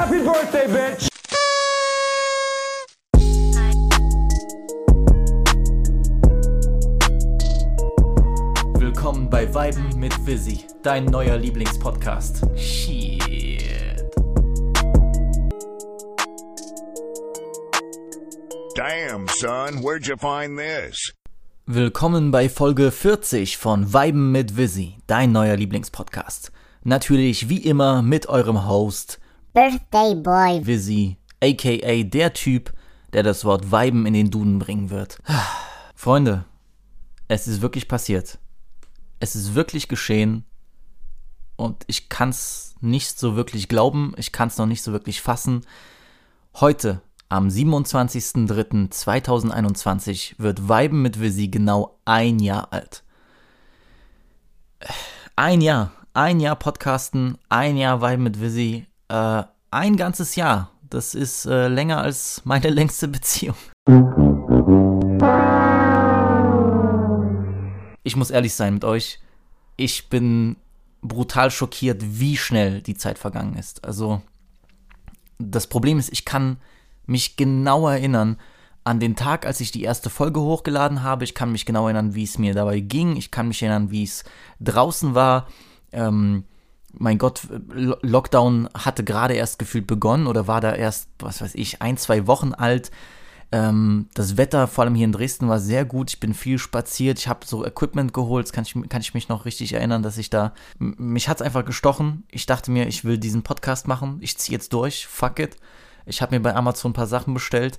Happy birthday, bitch! Willkommen bei Weiben mit Visi, dein neuer Lieblingspodcast. Shit. Damn, son, where'd you find this? Willkommen bei Folge 40 von Weiben mit Visi, dein neuer Lieblingspodcast. Natürlich wie immer mit eurem Host Birthday Boy. Visi, aka der Typ, der das Wort Weiben in den Duden bringen wird. Freunde, es ist wirklich passiert. Es ist wirklich geschehen und ich kann es nicht so wirklich glauben, ich kann es noch nicht so wirklich fassen. Heute, am 27.03.2021, wird Weiben mit Visi genau ein Jahr alt. Ein Jahr, ein Jahr Podcasten, ein Jahr Weiben mit Visi, äh, ein ganzes Jahr. Das ist äh, länger als meine längste Beziehung. Ich muss ehrlich sein mit euch. Ich bin brutal schockiert, wie schnell die Zeit vergangen ist. Also, das Problem ist, ich kann mich genau erinnern an den Tag, als ich die erste Folge hochgeladen habe. Ich kann mich genau erinnern, wie es mir dabei ging. Ich kann mich erinnern, wie es draußen war. Ähm, mein Gott, Lo- Lockdown hatte gerade erst gefühlt begonnen oder war da erst, was weiß ich, ein, zwei Wochen alt. Ähm, das Wetter, vor allem hier in Dresden, war sehr gut. Ich bin viel spaziert. Ich habe so Equipment geholt. Das kann ich, kann ich mich noch richtig erinnern, dass ich da. Mich hat's einfach gestochen. Ich dachte mir, ich will diesen Podcast machen. Ich ziehe jetzt durch. Fuck it. Ich habe mir bei Amazon ein paar Sachen bestellt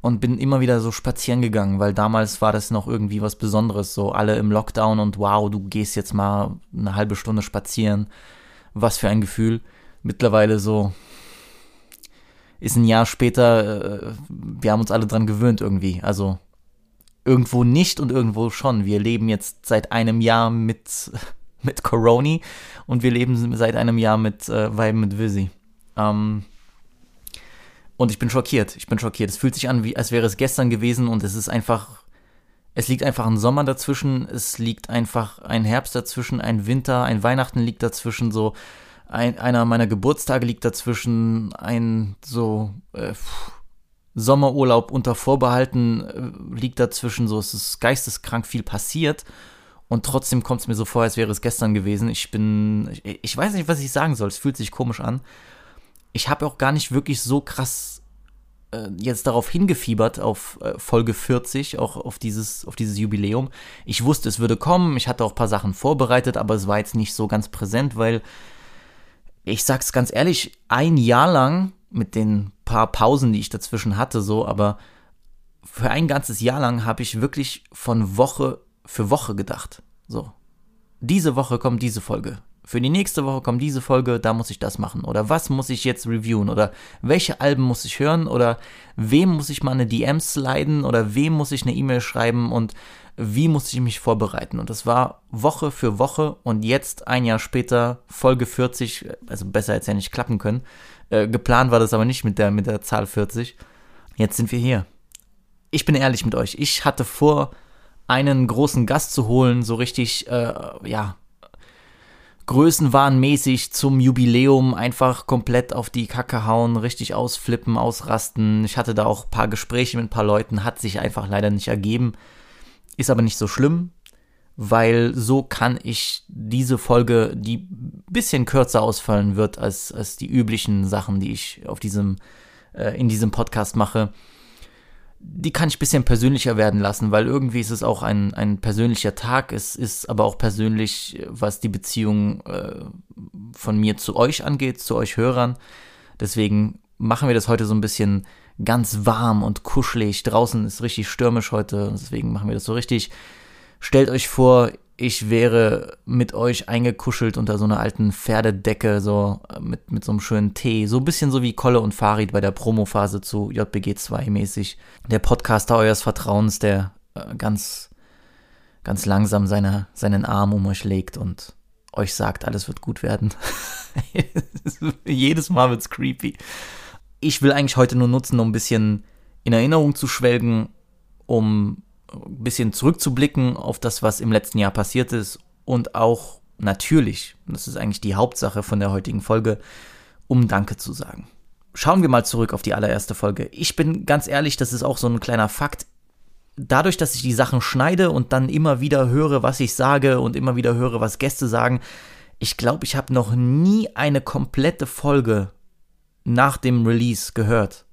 und bin immer wieder so spazieren gegangen, weil damals war das noch irgendwie was Besonderes. So alle im Lockdown und wow, du gehst jetzt mal eine halbe Stunde spazieren. Was für ein Gefühl. Mittlerweile so ist ein Jahr später, äh, wir haben uns alle dran gewöhnt irgendwie. Also irgendwo nicht und irgendwo schon. Wir leben jetzt seit einem Jahr mit, mit Coroni und wir leben seit einem Jahr mit äh, Weiben mit Visi. Ähm, und ich bin schockiert. Ich bin schockiert. Es fühlt sich an, wie als wäre es gestern gewesen und es ist einfach. Es liegt einfach ein Sommer dazwischen, es liegt einfach ein Herbst dazwischen, ein Winter, ein Weihnachten liegt dazwischen, so ein, einer meiner Geburtstage liegt dazwischen, ein so äh, Sommerurlaub unter Vorbehalten äh, liegt dazwischen, so es ist geisteskrank viel passiert und trotzdem kommt es mir so vor, als wäre es gestern gewesen. Ich bin, ich, ich weiß nicht, was ich sagen soll, es fühlt sich komisch an. Ich habe auch gar nicht wirklich so krass äh, jetzt darauf hingefiebert, auf äh, Folge 40, auch auf dieses, auf dieses Jubiläum. Ich wusste, es würde kommen, ich hatte auch ein paar Sachen vorbereitet, aber es war jetzt nicht so ganz präsent, weil ich sag's ganz ehrlich, ein Jahr lang mit den paar Pausen, die ich dazwischen hatte, so, aber für ein ganzes Jahr lang habe ich wirklich von Woche für Woche gedacht. So. Diese Woche kommt diese Folge. Für die nächste Woche kommt diese Folge, da muss ich das machen. Oder was muss ich jetzt reviewen? Oder welche Alben muss ich hören? Oder wem muss ich mal eine DM sliden? Oder wem muss ich eine E-Mail schreiben? Und wie muss ich mich vorbereiten? Und das war Woche für Woche. Und jetzt, ein Jahr später, Folge 40, also besser hätte es ja nicht klappen können. Äh, geplant war das aber nicht mit der, mit der Zahl 40. Jetzt sind wir hier. Ich bin ehrlich mit euch. Ich hatte vor, einen großen Gast zu holen, so richtig, äh, ja, größenwahnmäßig zum Jubiläum einfach komplett auf die Kacke hauen, richtig ausflippen, ausrasten. Ich hatte da auch ein paar Gespräche mit ein paar Leuten, hat sich einfach leider nicht ergeben. Ist aber nicht so schlimm, weil so kann ich diese Folge, die bisschen kürzer ausfallen wird als, als die üblichen Sachen, die ich auf diesem, äh, in diesem Podcast mache, die kann ich ein bisschen persönlicher werden lassen, weil irgendwie ist es auch ein, ein persönlicher Tag. Es ist aber auch persönlich, was die Beziehung äh, von mir zu euch angeht, zu euch Hörern. Deswegen machen wir das heute so ein bisschen ganz warm und kuschelig. Draußen ist richtig stürmisch heute, deswegen machen wir das so richtig. Stellt euch vor, ich wäre mit euch eingekuschelt unter so einer alten Pferdedecke, so äh, mit, mit so einem schönen Tee. So ein bisschen so wie Kolle und Farid bei der Promophase zu JBG 2 mäßig. Der Podcaster eures Vertrauens, der äh, ganz, ganz langsam seine, seinen Arm um euch legt und euch sagt, alles wird gut werden. Jedes Mal wird's creepy. Ich will eigentlich heute nur nutzen, um ein bisschen in Erinnerung zu schwelgen, um ein bisschen zurückzublicken auf das, was im letzten Jahr passiert ist und auch natürlich, das ist eigentlich die Hauptsache von der heutigen Folge, um Danke zu sagen. schauen wir mal zurück auf die allererste Folge. Ich bin ganz ehrlich, das ist auch so ein kleiner Fakt. Dadurch, dass ich die Sachen schneide und dann immer wieder höre, was ich sage und immer wieder höre, was Gäste sagen, ich glaube, ich habe noch nie eine komplette Folge nach dem Release gehört.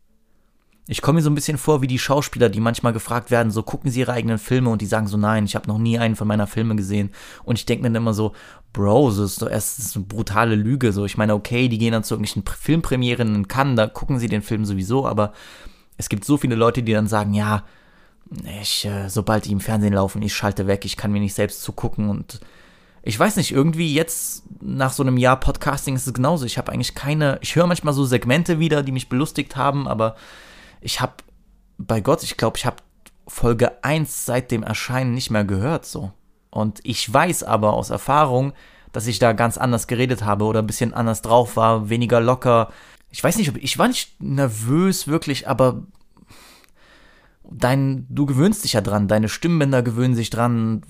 Ich komme mir so ein bisschen vor wie die Schauspieler, die manchmal gefragt werden, so gucken sie ihre eigenen Filme und die sagen so, nein, ich habe noch nie einen von meiner Filme gesehen. Und ich denke mir dann immer so, Bro, das ist doch erst eine brutale Lüge. So, ich meine, okay, die gehen dann zu irgendwelchen Filmpremieren in Cannes, da gucken sie den Film sowieso, aber es gibt so viele Leute, die dann sagen, ja, ich, äh, sobald die im Fernsehen laufen, ich schalte weg, ich kann mir nicht selbst zugucken und ich weiß nicht, irgendwie jetzt nach so einem Jahr Podcasting ist es genauso. Ich habe eigentlich keine, ich höre manchmal so Segmente wieder, die mich belustigt haben, aber ich habe, bei Gott, ich glaube, ich habe Folge 1 seit dem Erscheinen nicht mehr gehört, so. Und ich weiß aber aus Erfahrung, dass ich da ganz anders geredet habe oder ein bisschen anders drauf war, weniger locker. Ich weiß nicht, ob ich war nicht nervös wirklich, aber dein, du gewöhnst dich ja dran, deine Stimmbänder gewöhnen sich dran,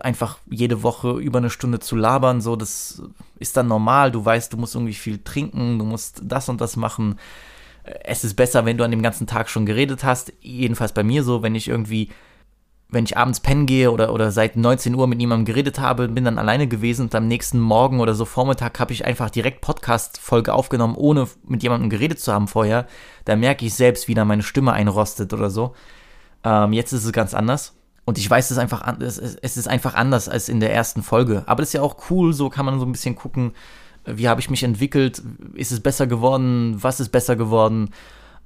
einfach jede Woche über eine Stunde zu labern, so, das ist dann normal, du weißt, du musst irgendwie viel trinken, du musst das und das machen es ist besser, wenn du an dem ganzen Tag schon geredet hast. Jedenfalls bei mir so, wenn ich irgendwie, wenn ich abends pennen gehe oder, oder seit 19 Uhr mit jemandem geredet habe, bin dann alleine gewesen und am nächsten Morgen oder so Vormittag habe ich einfach direkt Podcast-Folge aufgenommen, ohne mit jemandem geredet zu haben vorher. Da merke ich selbst, wie da meine Stimme einrostet oder so. Ähm, jetzt ist es ganz anders. Und ich weiß, es ist einfach, es ist einfach anders als in der ersten Folge. Aber das ist ja auch cool, so kann man so ein bisschen gucken, wie habe ich mich entwickelt, ist es besser geworden, was ist besser geworden.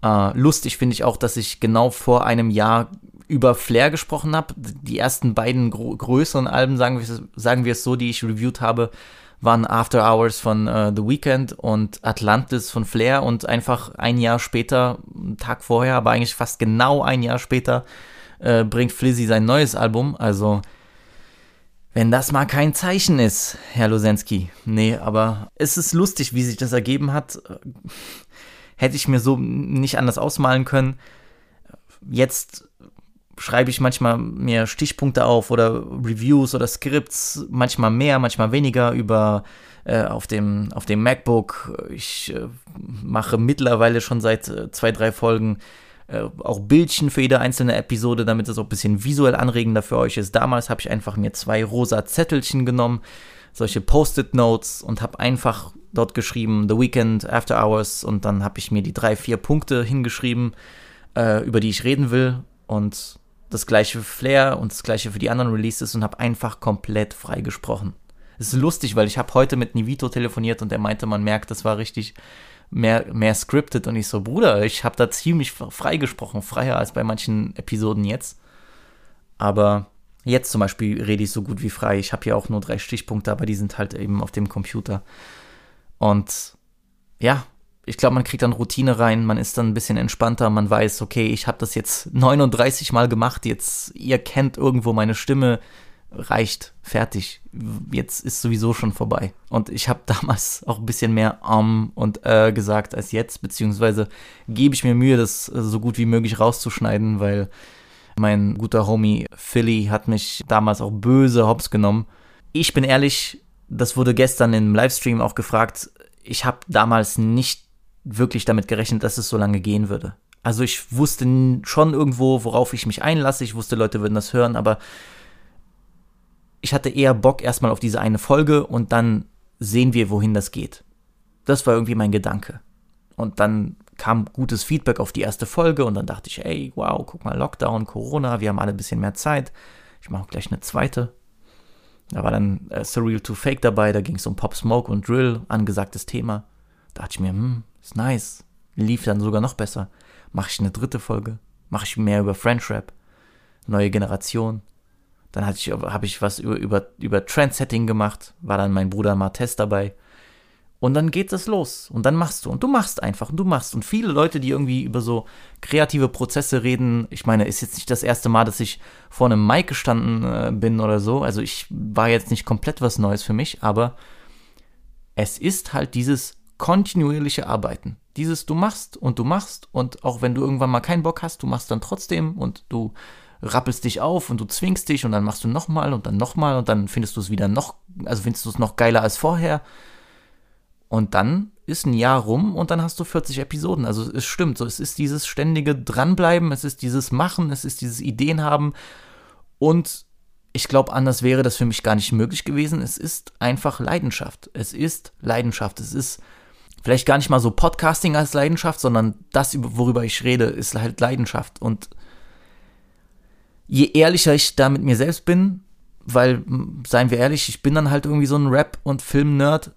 Äh, lustig finde ich auch, dass ich genau vor einem Jahr über Flair gesprochen habe. Die ersten beiden größeren Alben, sagen wir, sagen wir es so, die ich reviewed habe, waren After Hours von uh, The Weeknd und Atlantis von Flair und einfach ein Jahr später, einen Tag vorher, aber eigentlich fast genau ein Jahr später, äh, bringt Flizzy sein neues Album. Also wenn das mal kein Zeichen ist, Herr Losensky. Nee, aber es ist lustig, wie sich das ergeben hat. Hätte ich mir so nicht anders ausmalen können. Jetzt schreibe ich manchmal mehr Stichpunkte auf oder Reviews oder Skripts, manchmal mehr, manchmal weniger über äh, auf dem auf dem MacBook. Ich äh, mache mittlerweile schon seit äh, zwei drei Folgen äh, auch Bildchen für jede einzelne Episode, damit es auch ein bisschen visuell anregender für euch ist. Damals habe ich einfach mir zwei rosa Zettelchen genommen, solche Post-it-Notes und habe einfach dort geschrieben The Weekend, After Hours und dann habe ich mir die drei, vier Punkte hingeschrieben, äh, über die ich reden will und das gleiche für Flair und das gleiche für die anderen Releases und habe einfach komplett frei gesprochen. Es ist lustig, weil ich habe heute mit Nivito telefoniert und er meinte, man merkt, das war richtig mehr, mehr scripted und ich so, Bruder, ich habe da ziemlich frei gesprochen, freier als bei manchen Episoden jetzt. Aber jetzt zum Beispiel rede ich so gut wie frei. Ich habe hier auch nur drei Stichpunkte, aber die sind halt eben auf dem Computer. Und ja, ich glaube, man kriegt dann Routine rein, man ist dann ein bisschen entspannter, man weiß, okay, ich habe das jetzt 39 Mal gemacht, jetzt ihr kennt irgendwo meine Stimme, reicht, fertig. Jetzt ist sowieso schon vorbei. Und ich habe damals auch ein bisschen mehr um und äh gesagt als jetzt, beziehungsweise gebe ich mir Mühe, das so gut wie möglich rauszuschneiden, weil mein guter Homie Philly hat mich damals auch böse hops genommen. Ich bin ehrlich, das wurde gestern im Livestream auch gefragt. Ich habe damals nicht wirklich damit gerechnet, dass es so lange gehen würde. Also ich wusste schon irgendwo, worauf ich mich einlasse. Ich wusste, Leute würden das hören, aber ich hatte eher Bock erstmal auf diese eine Folge und dann sehen wir, wohin das geht. Das war irgendwie mein Gedanke. Und dann kam gutes Feedback auf die erste Folge und dann dachte ich, ey, wow, guck mal, Lockdown, Corona, wir haben alle ein bisschen mehr Zeit. Ich mache gleich eine zweite. Da war dann äh, Surreal to Fake dabei, da ging es um Pop Smoke und Drill, angesagtes Thema. Da dachte ich mir, hm, ist nice. Lief dann sogar noch besser. Mache ich eine dritte Folge? Mache ich mehr über French Rap? Neue Generation? Dann hatte ich, habe ich was über, über, über Trendsetting gemacht, war dann mein Bruder Martes dabei. Und dann geht es los. Und dann machst du. Und du machst einfach. Und du machst. Und viele Leute, die irgendwie über so kreative Prozesse reden, ich meine, ist jetzt nicht das erste Mal, dass ich vor einem Mic gestanden äh, bin oder so. Also ich war jetzt nicht komplett was Neues für mich, aber es ist halt dieses kontinuierliche Arbeiten. Dieses du machst und du machst und auch wenn du irgendwann mal keinen Bock hast, du machst dann trotzdem und du rappelst dich auf und du zwingst dich und dann machst du nochmal und dann nochmal und dann findest du es wieder noch, also findest du es noch geiler als vorher. Und dann ist ein Jahr rum und dann hast du 40 Episoden. Also es stimmt, so es ist dieses ständige Dranbleiben, es ist dieses Machen, es ist dieses Ideen haben und ich glaube, anders wäre das für mich gar nicht möglich gewesen. Es ist einfach Leidenschaft. Es ist Leidenschaft. Es ist vielleicht gar nicht mal so Podcasting als Leidenschaft, sondern das, worüber ich rede, ist halt Leidenschaft. Und je ehrlicher ich da mit mir selbst bin, weil, seien wir ehrlich, ich bin dann halt irgendwie so ein Rap- und Film-Nerd,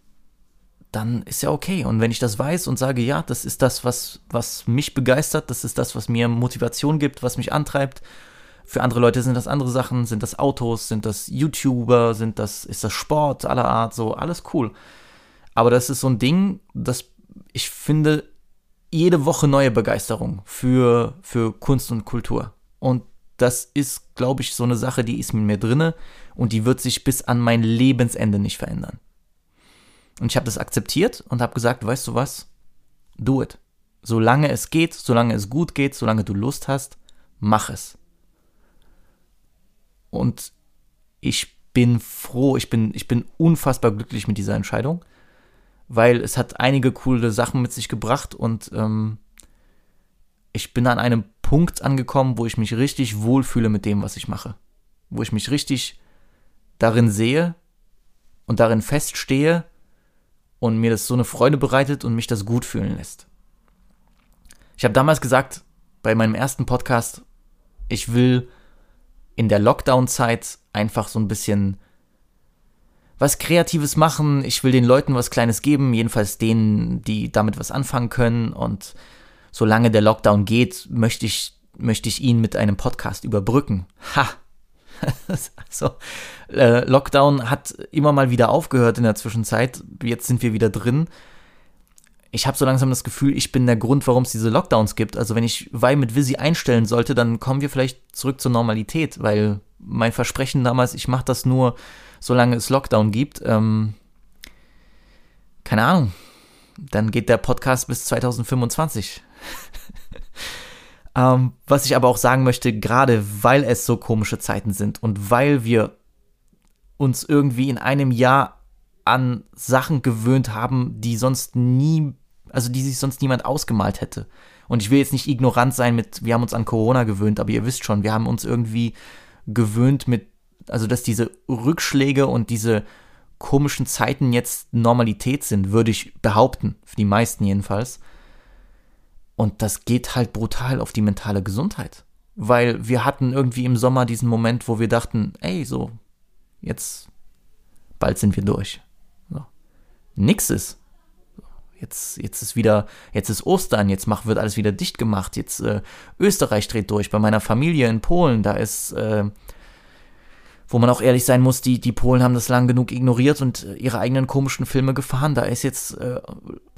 dann ist ja okay. Und wenn ich das weiß und sage, ja, das ist das, was, was mich begeistert, das ist das, was mir Motivation gibt, was mich antreibt. Für andere Leute sind das andere Sachen, sind das Autos, sind das YouTuber, sind das, ist das Sport aller Art, so, alles cool. Aber das ist so ein Ding, das ich finde jede Woche neue Begeisterung für, für Kunst und Kultur. Und das ist, glaube ich, so eine Sache, die ist mit mir drinne und die wird sich bis an mein Lebensende nicht verändern. Und ich habe das akzeptiert und habe gesagt, weißt du was? Do it. Solange es geht, solange es gut geht, solange du Lust hast, mach es. Und ich bin froh, ich bin, ich bin unfassbar glücklich mit dieser Entscheidung, weil es hat einige coole Sachen mit sich gebracht und ähm, ich bin an einem Punkt angekommen, wo ich mich richtig wohlfühle mit dem, was ich mache. Wo ich mich richtig darin sehe und darin feststehe und mir das so eine Freude bereitet und mich das gut fühlen lässt. Ich habe damals gesagt, bei meinem ersten Podcast, ich will in der Lockdown-Zeit einfach so ein bisschen was Kreatives machen. Ich will den Leuten was Kleines geben, jedenfalls denen, die damit was anfangen können. Und solange der Lockdown geht, möchte ich, möchte ich ihn mit einem Podcast überbrücken. Ha! also, äh, Lockdown hat immer mal wieder aufgehört in der Zwischenzeit. Jetzt sind wir wieder drin. Ich habe so langsam das Gefühl, ich bin der Grund, warum es diese Lockdowns gibt. Also wenn ich Weil mit Visi einstellen sollte, dann kommen wir vielleicht zurück zur Normalität, weil mein Versprechen damals, ich mache das nur, solange es Lockdown gibt. Ähm, keine Ahnung. Dann geht der Podcast bis 2025. ähm, was ich aber auch sagen möchte, gerade weil es so komische Zeiten sind und weil wir uns irgendwie in einem Jahr an Sachen gewöhnt haben, die sonst nie, also die sich sonst niemand ausgemalt hätte. Und ich will jetzt nicht ignorant sein mit, wir haben uns an Corona gewöhnt, aber ihr wisst schon, wir haben uns irgendwie gewöhnt mit, also dass diese Rückschläge und diese komischen Zeiten jetzt Normalität sind, würde ich behaupten, für die meisten jedenfalls. Und das geht halt brutal auf die mentale Gesundheit. Weil wir hatten irgendwie im Sommer diesen Moment, wo wir dachten, ey, so, jetzt, bald sind wir durch. So. Nix ist. Jetzt, jetzt ist wieder, jetzt ist Ostern, jetzt macht, wird alles wieder dicht gemacht. Jetzt äh, Österreich dreht durch. Bei meiner Familie in Polen, da ist äh, wo man auch ehrlich sein muss, die, die Polen haben das lang genug ignoriert und äh, ihre eigenen komischen Filme gefahren. Da ist jetzt äh,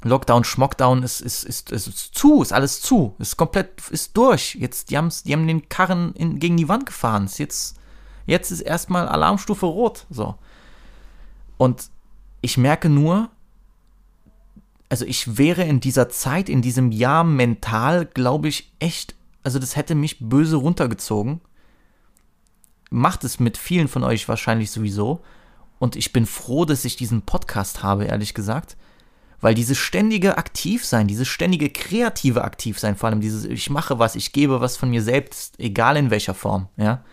Lockdown, Schmockdown, ist, ist, ist, ist zu, ist alles zu, ist komplett, ist durch. Jetzt, die, haben's, die haben den Karren in, gegen die Wand gefahren. Ist jetzt, jetzt ist erstmal Alarmstufe rot. So. Und ich merke nur, also ich wäre in dieser Zeit, in diesem Jahr mental, glaube ich, echt, also das hätte mich böse runtergezogen macht es mit vielen von euch wahrscheinlich sowieso. Und ich bin froh, dass ich diesen Podcast habe, ehrlich gesagt. Weil dieses ständige Aktivsein, dieses ständige kreative Aktivsein, vor allem dieses, ich mache was, ich gebe was von mir selbst, egal in welcher Form, ja.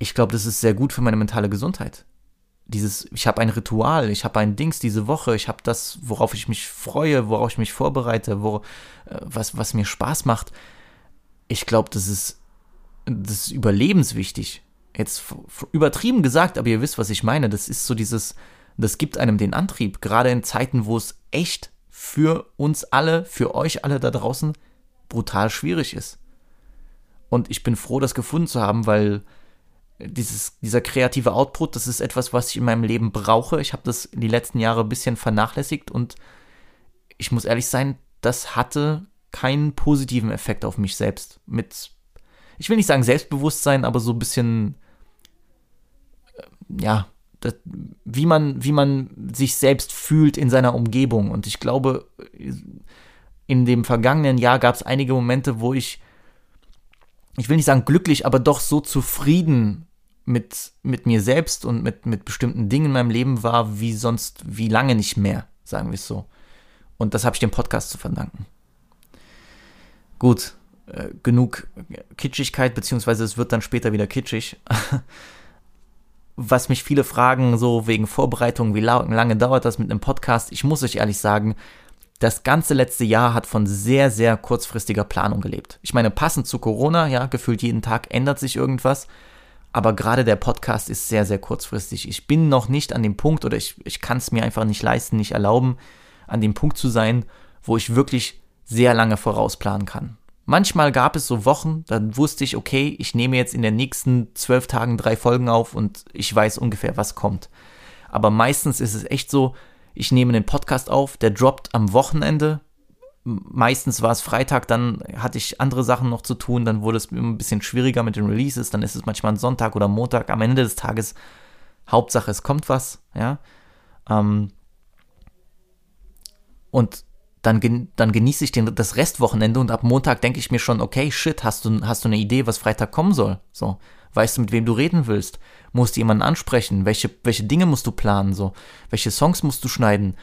Ich glaube, das ist sehr gut für meine mentale Gesundheit. Dieses, ich habe ein Ritual, ich habe ein Dings diese Woche, ich habe das, worauf ich mich freue, worauf ich mich vorbereite, wo, äh, was, was mir Spaß macht. Ich glaube, das ist das ist überlebenswichtig. Jetzt übertrieben gesagt, aber ihr wisst, was ich meine. Das ist so dieses, das gibt einem den Antrieb, gerade in Zeiten, wo es echt für uns alle, für euch alle da draußen brutal schwierig ist. Und ich bin froh, das gefunden zu haben, weil dieses, dieser kreative Output, das ist etwas, was ich in meinem Leben brauche. Ich habe das die letzten Jahre ein bisschen vernachlässigt und ich muss ehrlich sein, das hatte keinen positiven Effekt auf mich selbst. Mit ich will nicht sagen Selbstbewusstsein, aber so ein bisschen, äh, ja, das, wie man, wie man sich selbst fühlt in seiner Umgebung. Und ich glaube, in dem vergangenen Jahr gab es einige Momente, wo ich, ich will nicht sagen glücklich, aber doch so zufrieden mit, mit mir selbst und mit, mit bestimmten Dingen in meinem Leben war, wie sonst, wie lange nicht mehr, sagen wir es so. Und das habe ich dem Podcast zu verdanken. Gut, äh, genug Kitschigkeit, beziehungsweise es wird dann später wieder kitschig. Was mich viele fragen, so wegen Vorbereitung, wie lange dauert das mit einem Podcast? Ich muss euch ehrlich sagen, das ganze letzte Jahr hat von sehr, sehr kurzfristiger Planung gelebt. Ich meine, passend zu Corona, ja, gefühlt jeden Tag ändert sich irgendwas. Aber gerade der Podcast ist sehr, sehr kurzfristig. Ich bin noch nicht an dem Punkt oder ich, ich kann es mir einfach nicht leisten, nicht erlauben, an dem Punkt zu sein, wo ich wirklich sehr lange vorausplanen kann. Manchmal gab es so Wochen, dann wusste ich, okay, ich nehme jetzt in den nächsten zwölf Tagen drei Folgen auf und ich weiß ungefähr, was kommt. Aber meistens ist es echt so, ich nehme den Podcast auf, der droppt am Wochenende. Meistens war es Freitag, dann hatte ich andere Sachen noch zu tun, dann wurde es ein bisschen schwieriger mit den Releases, dann ist es manchmal Sonntag oder Montag. Am Ende des Tages, Hauptsache es kommt was, ja. Ähm, und dann, dann genieße ich den, das Restwochenende und ab Montag denke ich mir schon, okay, shit, hast du, hast du eine Idee, was Freitag kommen soll? So, weißt du, mit wem du reden willst? Musst du jemanden ansprechen? Welche, welche Dinge musst du planen? So, welche Songs musst du schneiden?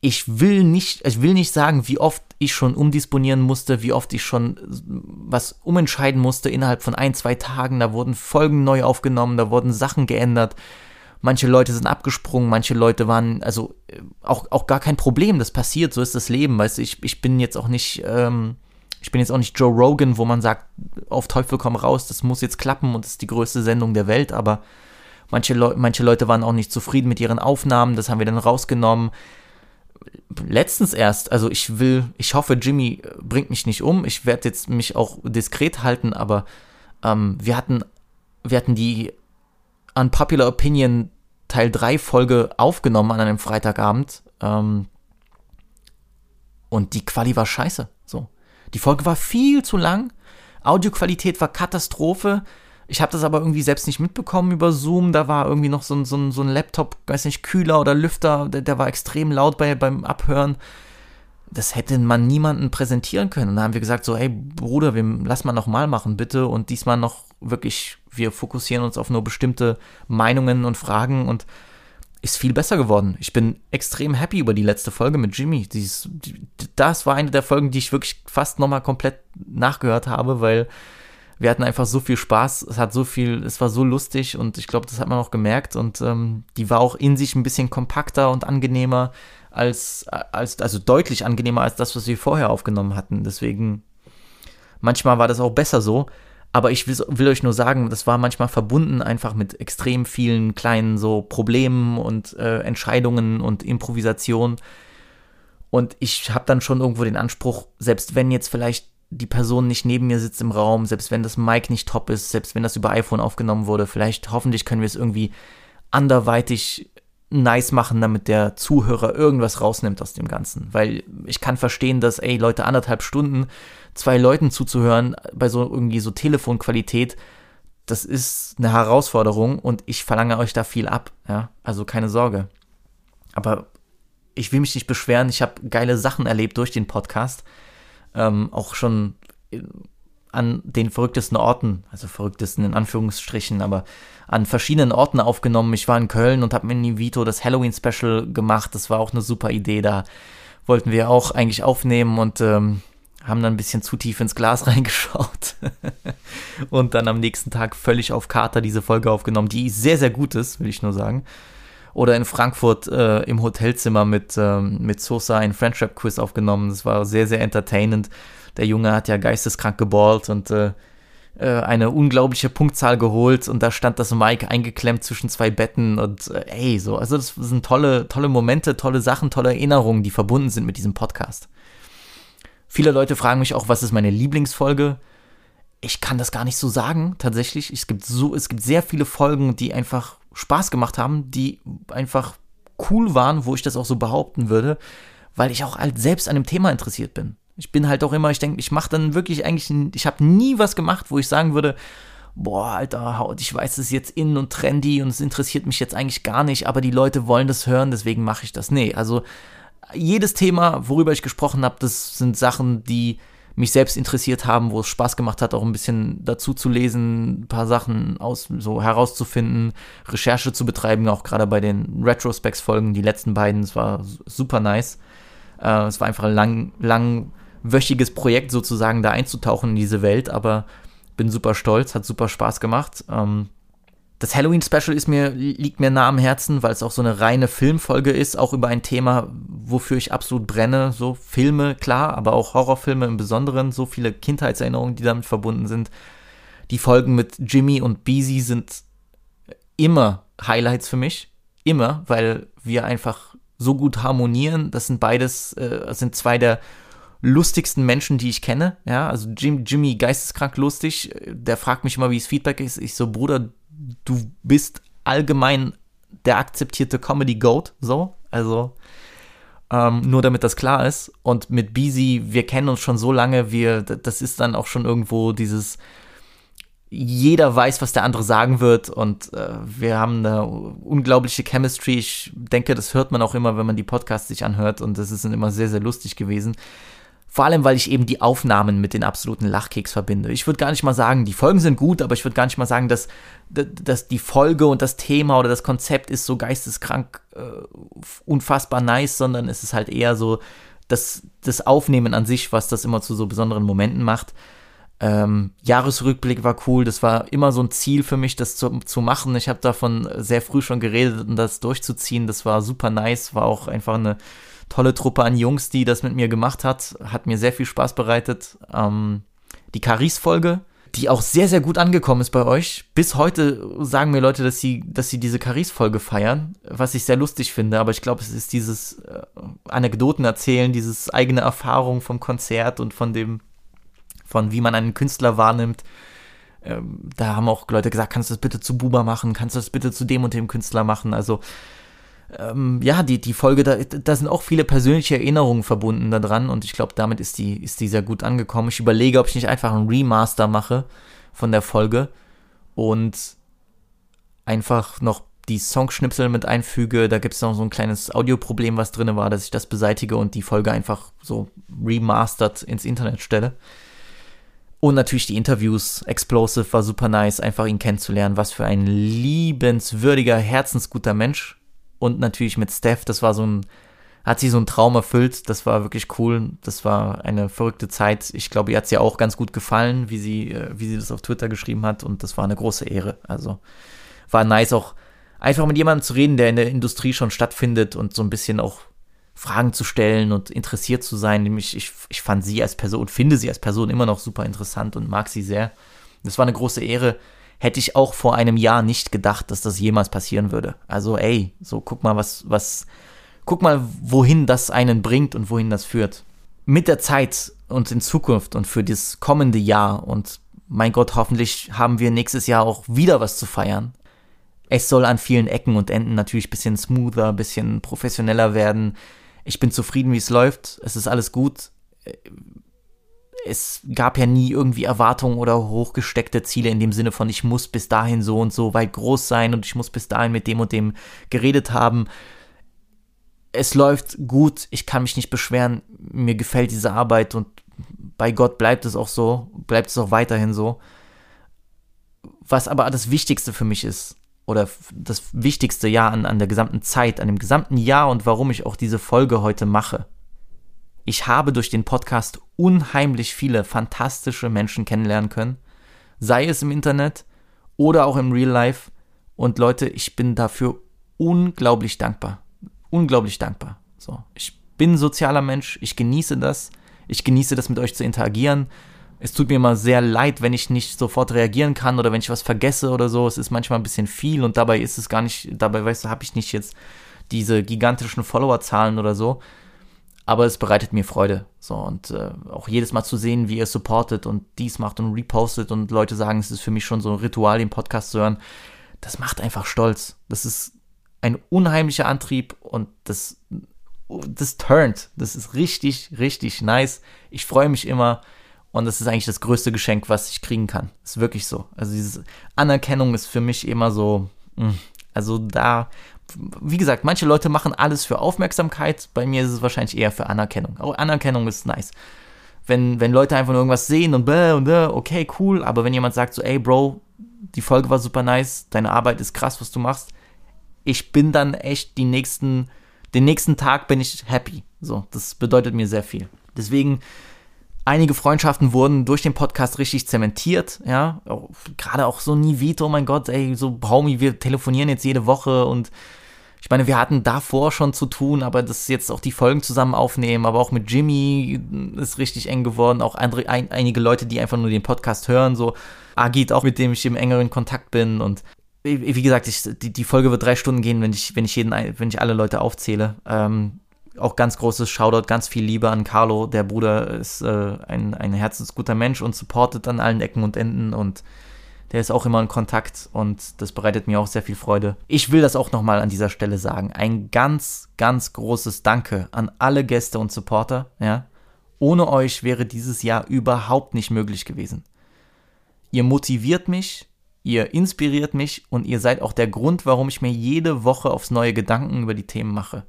Ich will nicht, ich will nicht sagen, wie oft ich schon umdisponieren musste, wie oft ich schon was umentscheiden musste innerhalb von ein, zwei Tagen. Da wurden Folgen neu aufgenommen, da wurden Sachen geändert manche Leute sind abgesprungen, manche Leute waren, also äh, auch, auch gar kein Problem, das passiert, so ist das Leben, weißt du, ich, ich bin jetzt auch nicht, ähm, ich bin jetzt auch nicht Joe Rogan, wo man sagt, auf Teufel komm raus, das muss jetzt klappen und das ist die größte Sendung der Welt, aber manche, Le manche Leute waren auch nicht zufrieden mit ihren Aufnahmen, das haben wir dann rausgenommen. Letztens erst, also ich will, ich hoffe, Jimmy äh, bringt mich nicht um, ich werde jetzt mich auch diskret halten, aber ähm, wir hatten, wir hatten die Unpopular Opinion Teil 3 Folge aufgenommen an einem Freitagabend. Ähm, und die Quali war scheiße. So. Die Folge war viel zu lang. Audioqualität war Katastrophe. Ich habe das aber irgendwie selbst nicht mitbekommen über Zoom. Da war irgendwie noch so ein, so ein, so ein Laptop, weiß nicht, Kühler oder Lüfter, der, der war extrem laut bei, beim Abhören. Das hätte man niemanden präsentieren können. Und da haben wir gesagt, so, ey Bruder, wir, lass mal nochmal machen, bitte. Und diesmal noch wirklich wir fokussieren uns auf nur bestimmte Meinungen und Fragen und ist viel besser geworden. Ich bin extrem happy über die letzte Folge mit Jimmy. Dies, das war eine der Folgen, die ich wirklich fast nochmal komplett nachgehört habe, weil wir hatten einfach so viel Spaß. Es hat so viel, es war so lustig und ich glaube, das hat man auch gemerkt. Und ähm, die war auch in sich ein bisschen kompakter und angenehmer als, als, also deutlich angenehmer als das, was wir vorher aufgenommen hatten. Deswegen, manchmal war das auch besser so. Aber ich will, will, euch nur sagen, das war manchmal verbunden einfach mit extrem vielen kleinen so Problemen und äh, Entscheidungen und Improvisation. Und ich habe dann schon irgendwo den Anspruch, selbst wenn jetzt vielleicht die Person nicht neben mir sitzt im Raum, selbst wenn das Mic nicht top ist, selbst wenn das über iPhone aufgenommen wurde, vielleicht hoffentlich können wir es irgendwie anderweitig nice machen, damit der Zuhörer irgendwas rausnimmt aus dem Ganzen. Weil ich kann verstehen, dass, ey, Leute, anderthalb Stunden zwei Leuten zuzuhören bei so irgendwie so Telefonqualität, das ist eine Herausforderung und ich verlange euch da viel ab, ja, also keine Sorge. Aber ich will mich nicht beschweren, ich habe geile Sachen erlebt durch den Podcast, ähm, auch schon an den verrücktesten Orten, also verrücktesten in Anführungsstrichen, aber an verschiedenen Orten aufgenommen. Ich war in Köln und habe mit Nivito das Halloween-Special gemacht. Das war auch eine super Idee. Da wollten wir auch eigentlich aufnehmen und ähm, haben dann ein bisschen zu tief ins Glas reingeschaut und dann am nächsten Tag völlig auf Kater diese Folge aufgenommen, die sehr, sehr gut ist, will ich nur sagen. Oder in Frankfurt äh, im Hotelzimmer mit, ähm, mit Sosa ein Friendship Quiz aufgenommen. Das war sehr, sehr entertainend. Der Junge hat ja geisteskrank geballt und äh, äh, eine unglaubliche Punktzahl geholt und da stand das Mike eingeklemmt zwischen zwei Betten und äh, ey, so. Also das sind tolle, tolle Momente, tolle Sachen, tolle Erinnerungen, die verbunden sind mit diesem Podcast. Viele Leute fragen mich auch, was ist meine Lieblingsfolge? Ich kann das gar nicht so sagen, tatsächlich. Es gibt so, es gibt sehr viele Folgen, die einfach Spaß gemacht haben, die einfach cool waren, wo ich das auch so behaupten würde, weil ich auch halt selbst an dem Thema interessiert bin. Ich bin halt auch immer, ich denke, ich mache dann wirklich eigentlich, ich habe nie was gemacht, wo ich sagen würde, boah, alter, ich weiß, es ist jetzt in und trendy und es interessiert mich jetzt eigentlich gar nicht, aber die Leute wollen das hören, deswegen mache ich das. Nee, also jedes Thema, worüber ich gesprochen habe, das sind Sachen, die mich selbst interessiert haben, wo es Spaß gemacht hat, auch ein bisschen dazu zu lesen, ein paar Sachen aus, so herauszufinden, Recherche zu betreiben, auch gerade bei den Retrospects-Folgen, die letzten beiden, es war super nice. Äh, es war einfach ein lang, langwöchiges Projekt sozusagen, da einzutauchen in diese Welt, aber bin super stolz, hat super Spaß gemacht. Ähm, das Halloween-Special ist mir, liegt mir nah am Herzen, weil es auch so eine reine Filmfolge ist, auch über ein Thema, wofür ich absolut brenne. So Filme, klar, aber auch Horrorfilme im Besonderen, so viele Kindheitserinnerungen, die damit verbunden sind. Die Folgen mit Jimmy und Beezy sind immer Highlights für mich. Immer, weil wir einfach so gut harmonieren. Das sind beides, äh, sind zwei der lustigsten Menschen, die ich kenne. Ja, also Jim, Jimmy geisteskrank lustig. Der fragt mich immer, wie es Feedback ist. Ich so, Bruder, du bist allgemein der akzeptierte Comedy Goat, so. Also, ähm, nur damit das klar ist. Und mit Beezy, wir kennen uns schon so lange, wir, das ist dann auch schon irgendwo dieses, jeder weiß, was der andere sagen wird und äh, wir haben eine unglaubliche Chemistry. Ich denke, das hört man auch immer, wenn man die Podcasts sich anhört und das ist dann immer sehr, sehr lustig gewesen. Vor allem, weil ich eben die Aufnahmen mit den absoluten Lachkeks verbinde. Ich würde gar nicht mal sagen, die Folgen sind gut, aber ich würde gar nicht mal sagen, dass, dass die Folge und das Thema oder das Konzept ist so geisteskrank äh, unfassbar nice, sondern es ist halt eher so das, das Aufnehmen an sich, was das immer zu so besonderen Momenten macht. Ähm, Jahresrückblick war cool, das war immer so ein Ziel für mich, das zu, zu machen. Ich habe davon sehr früh schon geredet und das durchzuziehen, das war super nice, war auch einfach eine tolle Truppe an Jungs, die das mit mir gemacht hat. Hat mir sehr viel Spaß bereitet. Ähm, die Caris-Folge, die auch sehr, sehr gut angekommen ist bei euch. Bis heute sagen mir Leute, dass sie, dass sie diese Caris-Folge feiern, was ich sehr lustig finde. Aber ich glaube, es ist dieses äh, Anekdoten erzählen, dieses eigene Erfahrung vom Konzert und von dem, von wie man einen Künstler wahrnimmt. Ähm, da haben auch Leute gesagt, kannst du das bitte zu Buba machen, kannst du das bitte zu dem und dem Künstler machen. Also ähm, ja, die, die Folge, da, da sind auch viele persönliche Erinnerungen verbunden daran und ich glaube, damit ist die, ist die sehr gut angekommen. Ich überlege, ob ich nicht einfach ein Remaster mache von der Folge und einfach noch die Songschnipsel mit einfüge. Da gibt es noch so ein kleines Audioproblem, was drin war, dass ich das beseitige und die Folge einfach so remastered ins Internet stelle. Und natürlich die Interviews. Explosive war super nice, einfach ihn kennenzulernen. Was für ein liebenswürdiger, herzensguter Mensch und natürlich mit Steph, das war so ein, hat sie so einen Traum erfüllt, das war wirklich cool, das war eine verrückte Zeit. Ich glaube, ihr hat es ja auch ganz gut gefallen, wie sie, äh, wie sie das auf Twitter geschrieben hat und das war eine große Ehre. Also war nice auch einfach mit jemandem zu reden, der in der Industrie schon stattfindet und so ein bisschen auch Fragen zu stellen und interessiert zu sein. Nämlich, ich, ich fand sie als Person, finde sie als Person immer noch super interessant und mag sie sehr. Das war eine große Ehre hätte ich auch vor einem Jahr nicht gedacht, dass das jemals passieren würde. Also, ey, so guck mal, was, was, guck mal, wohin das einen bringt und wohin das führt. Mit der Zeit und in Zukunft und für das kommende Jahr und mein Gott, hoffentlich haben wir nächstes Jahr auch wieder was zu feiern. Es soll an vielen Ecken und Enden natürlich ein bisschen smoother, ein bisschen professioneller werden. Ich bin zufrieden, wie es läuft. Es ist alles gut es gab ja nie irgendwie Erwartungen oder hochgesteckte Ziele in dem Sinne von, ich muss bis dahin so und so weit groß sein und ich muss bis dahin mit dem und dem geredet haben. Es läuft gut, ich kann mich nicht beschweren, mir gefällt diese Arbeit und bei Gott bleibt es auch so, bleibt es auch weiterhin so. Was aber das Wichtigste für mich ist, oder das wichtigste Jahr an, an der gesamten Zeit, an dem gesamten Jahr und warum ich auch diese Folge heute mache, ich habe durch den Podcast unheimlich viele fantastische Menschen kennenlernen können, sei es im Internet oder auch im Real Life. Und Leute, ich bin dafür unglaublich dankbar. Unglaublich dankbar. So, ich bin sozialer Mensch, ich genieße das. Ich genieße das mit euch zu interagieren. Es tut mir immer sehr leid, wenn ich nicht sofort reagieren kann oder wenn ich was vergesse oder so. Es ist manchmal ein bisschen viel und dabei ist es gar nicht, dabei weißt du, habe ich nicht jetzt diese gigantischen Followerzahlen oder so aber es bereitet mir Freude. So und äh, auch jedes Mal zu sehen, wie ihr supportet und dies macht und repostet und Leute sagen, es ist für mich schon so ein Ritual, den Podcast zu hören. Das macht einfach stolz. Das ist ein unheimlicher Antrieb und das, das turnt. Das ist richtig, richtig nice. Ich freue mich immer und das ist eigentlich das größte Geschenk, was ich kriegen kann. Ist wirklich so. Also diese Anerkennung ist für mich immer so, mm, also da wie gesagt, manche Leute machen alles für Aufmerksamkeit. Bei mir ist es wahrscheinlich eher für Anerkennung. Aber Anerkennung ist nice. wenn, wenn Leute einfach nur irgendwas sehen und bäh und bäh, okay, cool, aber wenn jemand sagt so, ey Bro, die Folge war super nice, deine Arbeit ist krass, was du machst, ich bin dann echt die nächsten, den nächsten Tag bin ich happy. So, das bedeutet mir sehr viel. Deswegen, einige Freundschaften wurden durch den Podcast richtig zementiert, ja. Gerade auch so Nivito, oh mein Gott, ey, so Homie, wir telefonieren jetzt jede Woche und ich meine, wir hatten davor schon zu tun, aber das jetzt auch die Folgen zusammen aufnehmen, aber auch mit Jimmy ist richtig eng geworden, auch andere, ein, einige Leute, die einfach nur den Podcast hören, so Agit auch, mit dem ich im engeren Kontakt bin und wie gesagt, ich, die, die Folge wird drei Stunden gehen, wenn ich, wenn ich jeden, wenn ich alle Leute aufzähle. Ähm, auch ganz großes Shoutout, ganz viel Liebe an Carlo. Der Bruder ist äh, ein, ein herzensguter Mensch und supportet an allen Ecken und Enden und der ist auch immer in Kontakt und das bereitet mir auch sehr viel Freude. Ich will das auch nochmal an dieser Stelle sagen. Ein ganz, ganz großes Danke an alle Gäste und Supporter. Ja? Ohne euch wäre dieses Jahr überhaupt nicht möglich gewesen. Ihr motiviert mich, ihr inspiriert mich und ihr seid auch der Grund, warum ich mir jede Woche aufs neue Gedanken über die Themen mache.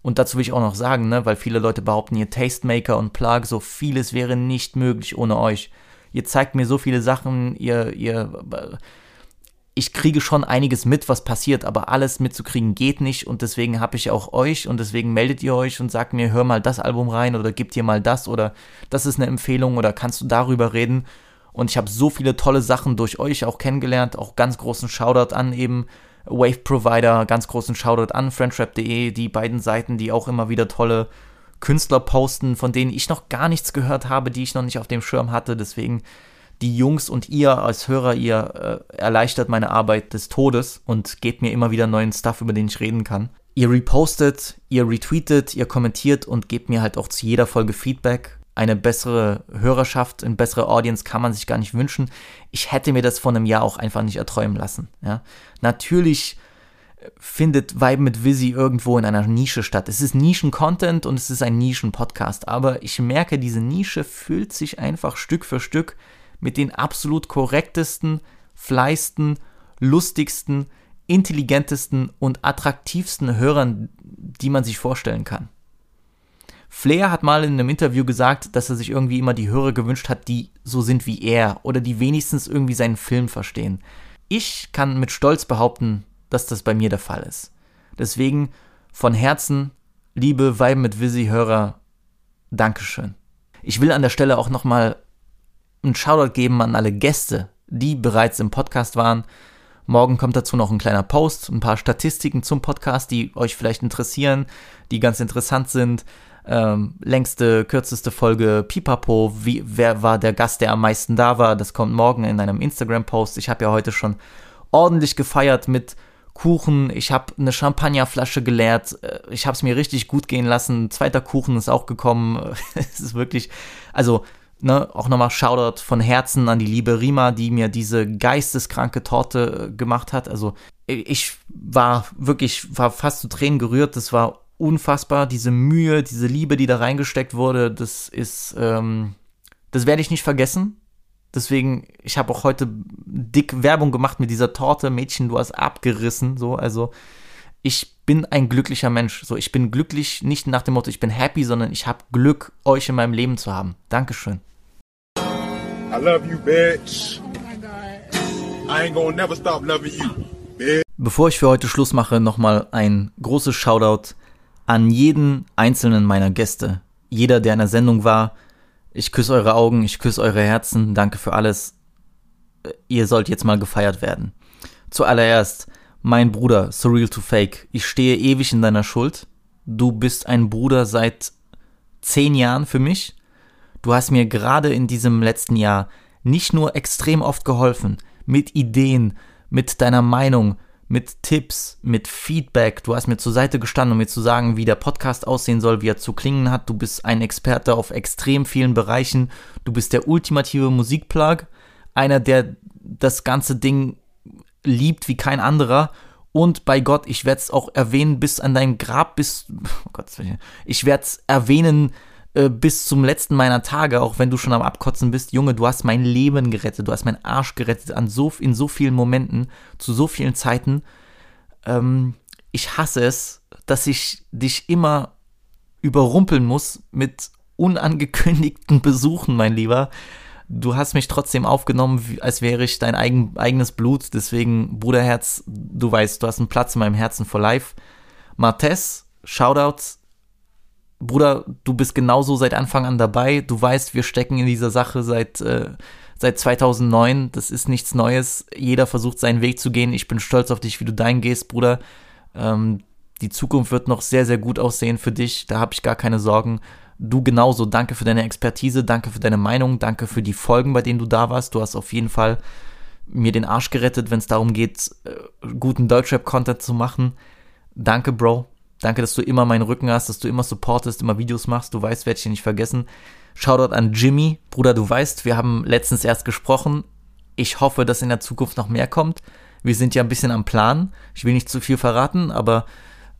Und dazu will ich auch noch sagen, ne, weil viele Leute behaupten, ihr Tastemaker und Plug, so vieles wäre nicht möglich ohne euch ihr zeigt mir so viele Sachen, ihr, ihr, ich kriege schon einiges mit, was passiert, aber alles mitzukriegen geht nicht und deswegen habe ich auch euch und deswegen meldet ihr euch und sagt mir, hör mal das Album rein oder gib dir mal das oder das ist eine Empfehlung oder kannst du darüber reden. Und ich habe so viele tolle Sachen durch euch auch kennengelernt, auch ganz großen Shoutout an eben Wave Provider, ganz großen Shoutout an friendtrap.de, die beiden Seiten, die auch immer wieder tolle Künstler posten, von denen ich noch gar nichts gehört habe, die ich noch nicht auf dem Schirm hatte. Deswegen die Jungs und ihr als Hörer, ihr äh, erleichtert meine Arbeit des Todes und gebt mir immer wieder neuen Stuff, über den ich reden kann. Ihr repostet, ihr retweetet, ihr kommentiert und gebt mir halt auch zu jeder Folge Feedback. Eine bessere Hörerschaft, eine bessere Audience kann man sich gar nicht wünschen. Ich hätte mir das vor einem Jahr auch einfach nicht erträumen lassen. Ja? Natürlich findet Vibe mit Visi irgendwo in einer Nische statt. Es ist Nischen-Content und es ist ein Nischen-Podcast, aber ich merke, diese Nische füllt sich einfach Stück für Stück mit den absolut korrektesten, fleißten, lustigsten, intelligentesten und attraktivsten Hörern, die man sich vorstellen kann. Flair hat mal in einem Interview gesagt, dass er sich irgendwie immer die Hörer gewünscht hat, die so sind wie er oder die wenigstens irgendwie seinen Film verstehen. Ich kann mit Stolz behaupten, dass das bei mir der Fall ist. Deswegen von Herzen, liebe Vibe mit Visi-Hörer, Dankeschön. Ich will an der Stelle auch nochmal einen Shoutout geben an alle Gäste, die bereits im Podcast waren. Morgen kommt dazu noch ein kleiner Post, ein paar Statistiken zum Podcast, die euch vielleicht interessieren, die ganz interessant sind. Ähm, längste, kürzeste Folge Pipapo, wie, wer war der Gast, der am meisten da war, das kommt morgen in einem Instagram-Post. Ich habe ja heute schon ordentlich gefeiert mit Kuchen, ich habe eine Champagnerflasche geleert, äh, ich habe es mir richtig gut gehen lassen. Zweiter Kuchen ist auch gekommen. es ist wirklich, also ne, auch nochmal Shoutout von Herzen an die liebe Rima, die mir diese geisteskranke Torte äh, gemacht hat. Also ich war wirklich, war fast zu Tränen gerührt. Das war unfassbar. Diese Mühe, diese Liebe, die da reingesteckt wurde, das ist, ähm, das werde ich nicht vergessen. Deswegen, ich habe auch heute dick Werbung gemacht mit dieser Torte. Mädchen, du hast abgerissen. So, also ich bin ein glücklicher Mensch. So, ich bin glücklich nicht nach dem Motto, ich bin happy, sondern ich habe Glück, euch in meinem Leben zu haben. Dankeschön. I love you, bitch. Oh. I ain't gonna never stop loving you, bitch. Bevor ich für heute Schluss mache, nochmal ein großes Shoutout an jeden einzelnen meiner Gäste. Jeder, der in der Sendung war, ich küsse eure Augen, ich küsse eure Herzen, danke für alles. Ihr sollt jetzt mal gefeiert werden. Zuallererst, mein Bruder, Surreal to Fake, ich stehe ewig in deiner Schuld. Du bist ein Bruder seit zehn Jahren für mich. Du hast mir gerade in diesem letzten Jahr nicht nur extrem oft geholfen, mit Ideen, mit deiner Meinung, mit Tipps, mit Feedback. Du hast mir zur Seite gestanden, um mir zu sagen, wie der Podcast aussehen soll, wie er zu klingen hat. Du bist ein Experte auf extrem vielen Bereichen. Du bist der ultimative Musikplug. Einer, der das ganze Ding liebt wie kein anderer. Und bei Gott, ich werde es auch erwähnen, bis an dein Grab, bis, oh Gott, ich werde es erwähnen, äh, bis zum letzten meiner Tage, auch wenn du schon am Abkotzen bist, Junge, du hast mein Leben gerettet, du hast meinen Arsch gerettet an so, in so vielen Momenten, zu so vielen Zeiten. Ähm, ich hasse es, dass ich dich immer überrumpeln muss mit unangekündigten Besuchen, mein Lieber. Du hast mich trotzdem aufgenommen, als wäre ich dein eigen, eigenes Blut. Deswegen, Bruderherz, du weißt, du hast einen Platz in meinem Herzen for life. Martes, Shoutouts. Bruder, du bist genauso seit Anfang an dabei. Du weißt, wir stecken in dieser Sache seit, äh, seit 2009. Das ist nichts Neues. Jeder versucht seinen Weg zu gehen. Ich bin stolz auf dich, wie du deinen gehst, Bruder. Ähm, die Zukunft wird noch sehr, sehr gut aussehen für dich. Da habe ich gar keine Sorgen. Du genauso. Danke für deine Expertise, danke für deine Meinung, danke für die Folgen, bei denen du da warst. Du hast auf jeden Fall mir den Arsch gerettet, wenn es darum geht, äh, guten Deutschrap-Content zu machen. Danke, Bro. Danke, dass du immer meinen Rücken hast, dass du immer supportest, immer Videos machst. Du weißt, werde ich dir nicht vergessen. Shoutout an Jimmy. Bruder, du weißt, wir haben letztens erst gesprochen. Ich hoffe, dass in der Zukunft noch mehr kommt. Wir sind ja ein bisschen am Plan. Ich will nicht zu viel verraten, aber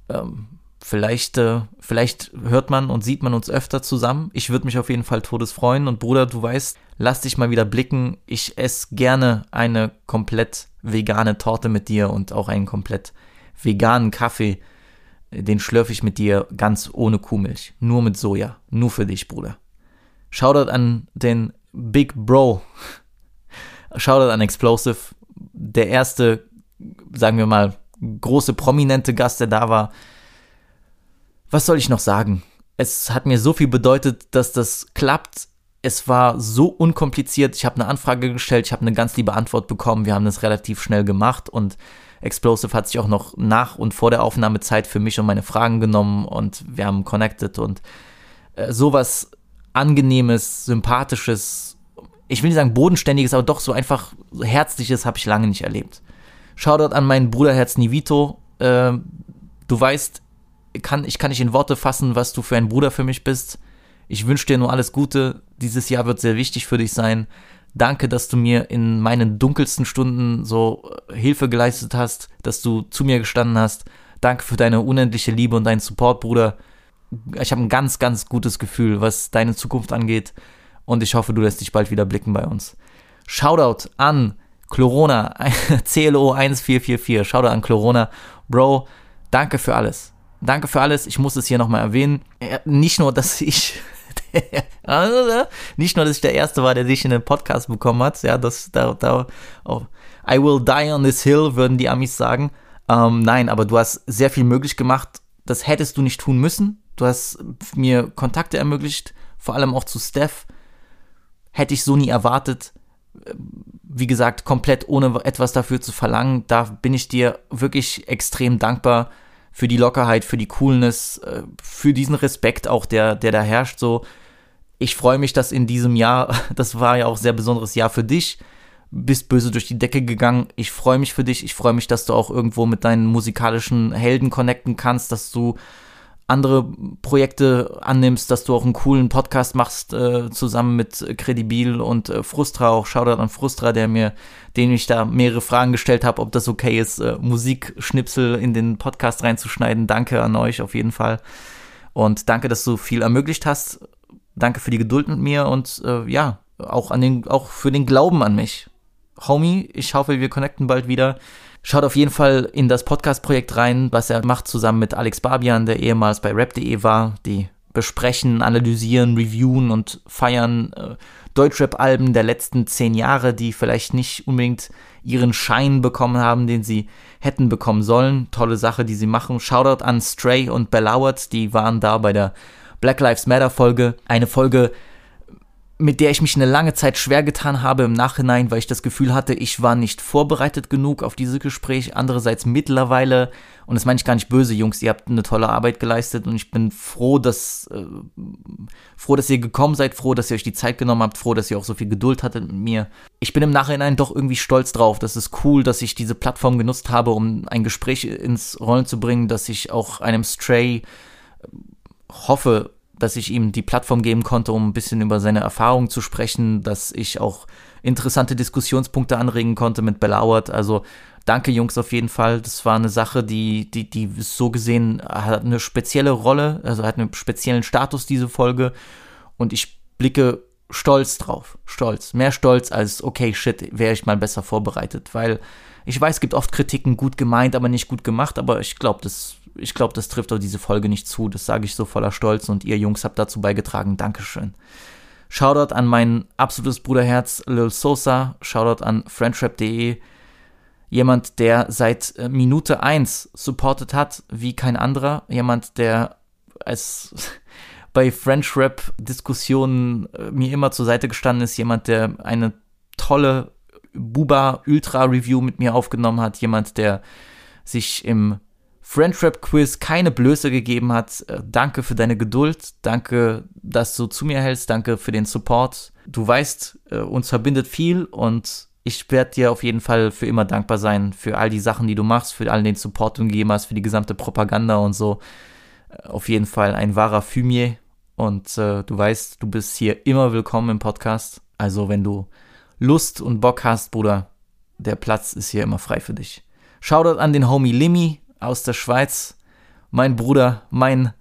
ähm, vielleicht, äh, vielleicht hört man und sieht man uns öfter zusammen. Ich würde mich auf jeden Fall todes freuen. Und Bruder, du weißt, lass dich mal wieder blicken. Ich esse gerne eine komplett vegane Torte mit dir und auch einen komplett veganen Kaffee. Den schlürfe ich mit dir ganz ohne Kuhmilch. Nur mit Soja. Nur für dich, Bruder. Shoutout an den Big Bro. Shoutout an Explosive. Der erste, sagen wir mal, große prominente Gast, der da war. Was soll ich noch sagen? Es hat mir so viel bedeutet, dass das klappt. Es war so unkompliziert. Ich habe eine Anfrage gestellt, ich habe eine ganz liebe Antwort bekommen. Wir haben das relativ schnell gemacht und Explosive hat sich auch noch nach und vor der Aufnahme Zeit für mich und meine Fragen genommen und wir haben connected und äh, sowas angenehmes, sympathisches, ich will nicht sagen bodenständiges, aber doch so einfach herzliches habe ich lange nicht erlebt. Shoutout an meinen Bruderherz Nivito. Äh, du weißt, kann, ich kann nicht in Worte fassen, was du für ein Bruder für mich bist. Ich wünsche dir nur alles Gute. Dieses Jahr wird sehr wichtig für dich sein. Danke, dass du mir in meinen dunkelsten Stunden so äh, Hilfe geleistet hast, dass du zu mir gestanden hast. Danke für deine unendliche Liebe und deinen Support, Bruder. Ich habe ein ganz, ganz gutes Gefühl, was deine Zukunft angeht. Und ich hoffe, du lässt dich bald wieder blicken bei uns. Shoutout an Chlorona, CLO 1444. Schau da an Chlorona. Bro, danke für alles. Danke für alles. Ich muss es hier nochmal erwähnen. Nicht nur, dass ich nicht nur, dass ich der Erste war, der dich in den Podcast bekommen hat, ja, das, da, da, oh, I will die on this hill, würden die Amis sagen. Ähm, nein, aber du hast sehr viel möglich gemacht. Das hättest du nicht tun müssen. Du hast mir Kontakte ermöglicht, vor allem auch zu Steph. Hätte ich so nie erwartet wie gesagt, komplett ohne etwas dafür zu verlangen. Da bin ich dir wirklich extrem dankbar für die Lockerheit, für die Coolness, äh, für diesen Respekt auch, der, der da herrscht. So, ich freue mich, dass in diesem Jahr, das war ja auch ein sehr besonderes Jahr für dich, bist böse durch die Decke gegangen. Ich freue mich für dich. Ich freue mich, dass du auch irgendwo mit deinen musikalischen Helden connecten kannst, dass du andere Projekte annimmst, dass du auch einen coolen Podcast machst, äh, zusammen mit Credibil und äh, Frustra, auch Shoutout an Frustra, der mir, den ich da mehrere Fragen gestellt habe, ob das okay ist, äh, Musikschnipsel in den Podcast reinzuschneiden. Danke an euch auf jeden Fall. Und danke, dass du viel ermöglicht hast. Danke für die Geduld mit mir und äh, ja, auch an den, auch für den Glauben an mich. Homie, ich hoffe, wir connecten bald wieder. Schaut auf jeden Fall in das Podcast-Projekt rein, was er macht zusammen mit Alex Barbian, der ehemals bei rap.de war. Die besprechen, analysieren, reviewen und feiern äh, Deutschrap-Alben der letzten zehn Jahre, die vielleicht nicht unbedingt ihren Schein bekommen haben, den sie hätten bekommen sollen. Tolle Sache, die sie machen. Shoutout an Stray und Bellowert, die waren da bei der Black Lives Matter Folge. Eine Folge, mit der ich mich eine lange Zeit schwer getan habe im Nachhinein, weil ich das Gefühl hatte, ich war nicht vorbereitet genug auf dieses Gespräch. Andererseits mittlerweile, und das meine ich gar nicht böse, Jungs, ihr habt eine tolle Arbeit geleistet und ich bin froh, dass, äh, froh, dass ihr gekommen seid, froh, dass ihr euch die Zeit genommen habt, froh, dass ihr auch so viel Geduld hattet mit mir. Ich bin im Nachhinein doch irgendwie stolz drauf. Das ist cool, dass ich diese Plattform genutzt habe, um ein Gespräch ins Rollen zu bringen, dass ich auch einem Stray äh, hoffe, dass ich ihm die Plattform geben konnte, um ein bisschen über seine Erfahrungen zu sprechen, dass ich auch interessante Diskussionspunkte anregen konnte mit Bellauert. Also danke Jungs auf jeden Fall. Das war eine Sache, die, die, die so gesehen hat eine spezielle Rolle, also hat einen speziellen Status, diese Folge. Und ich blicke stolz drauf. Stolz. Mehr stolz als, okay, shit, wäre ich mal besser vorbereitet. Weil ich weiß, es gibt oft Kritiken, gut gemeint, aber nicht gut gemacht. Aber ich glaube, das, ich glaube, das trifft auf diese Folge nicht zu. Das sage ich so voller Stolz. Und ihr Jungs habt dazu beigetragen. Dankeschön. Shoutout an mein absolutes Bruderherz Lil Sosa. Shoutout an friendtrap.de. Jemand, der seit äh, Minute 1 supportet hat, wie kein anderer. Jemand, der als bei French Rap Diskussionen äh, mir immer zur Seite gestanden ist, jemand, der eine tolle Buba Ultra Review mit mir aufgenommen hat, jemand, der sich im French Rap Quiz keine Blöße gegeben hat. Äh, danke für deine Geduld, danke, dass du zu mir hältst, danke für den Support. Du weißt, äh, uns verbindet viel und ich werde dir auf jeden Fall für immer dankbar sein für all die Sachen, die du machst, für all den Support, den du gegeben hast, für die gesamte Propaganda und so. Auf jeden Fall ein wahrer Fumier und äh, du weißt, du bist hier immer willkommen im Podcast. Also wenn du Lust und Bock hast, Bruder, der Platz ist hier immer frei für dich. Shoutout an den Homie Limmy aus der Schweiz, mein Bruder, mein,